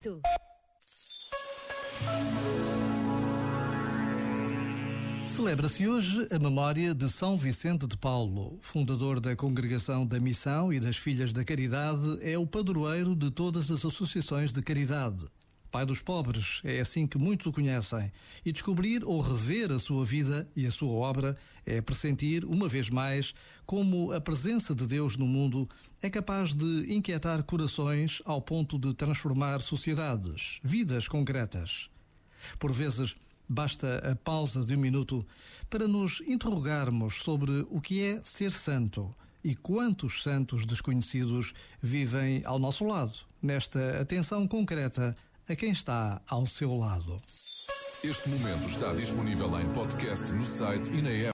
Tu. Celebra-se hoje a memória de São Vicente de Paulo, fundador da Congregação da Missão e das Filhas da Caridade, é o padroeiro de todas as associações de caridade. Pai dos pobres, é assim que muitos o conhecem. E descobrir ou rever a sua vida e a sua obra é pressentir, uma vez mais, como a presença de Deus no mundo é capaz de inquietar corações ao ponto de transformar sociedades, vidas concretas. Por vezes, basta a pausa de um minuto para nos interrogarmos sobre o que é ser santo e quantos santos desconhecidos vivem ao nosso lado, nesta atenção concreta a quem está ao seu lado. Este momento está disponível em podcast no site e na app.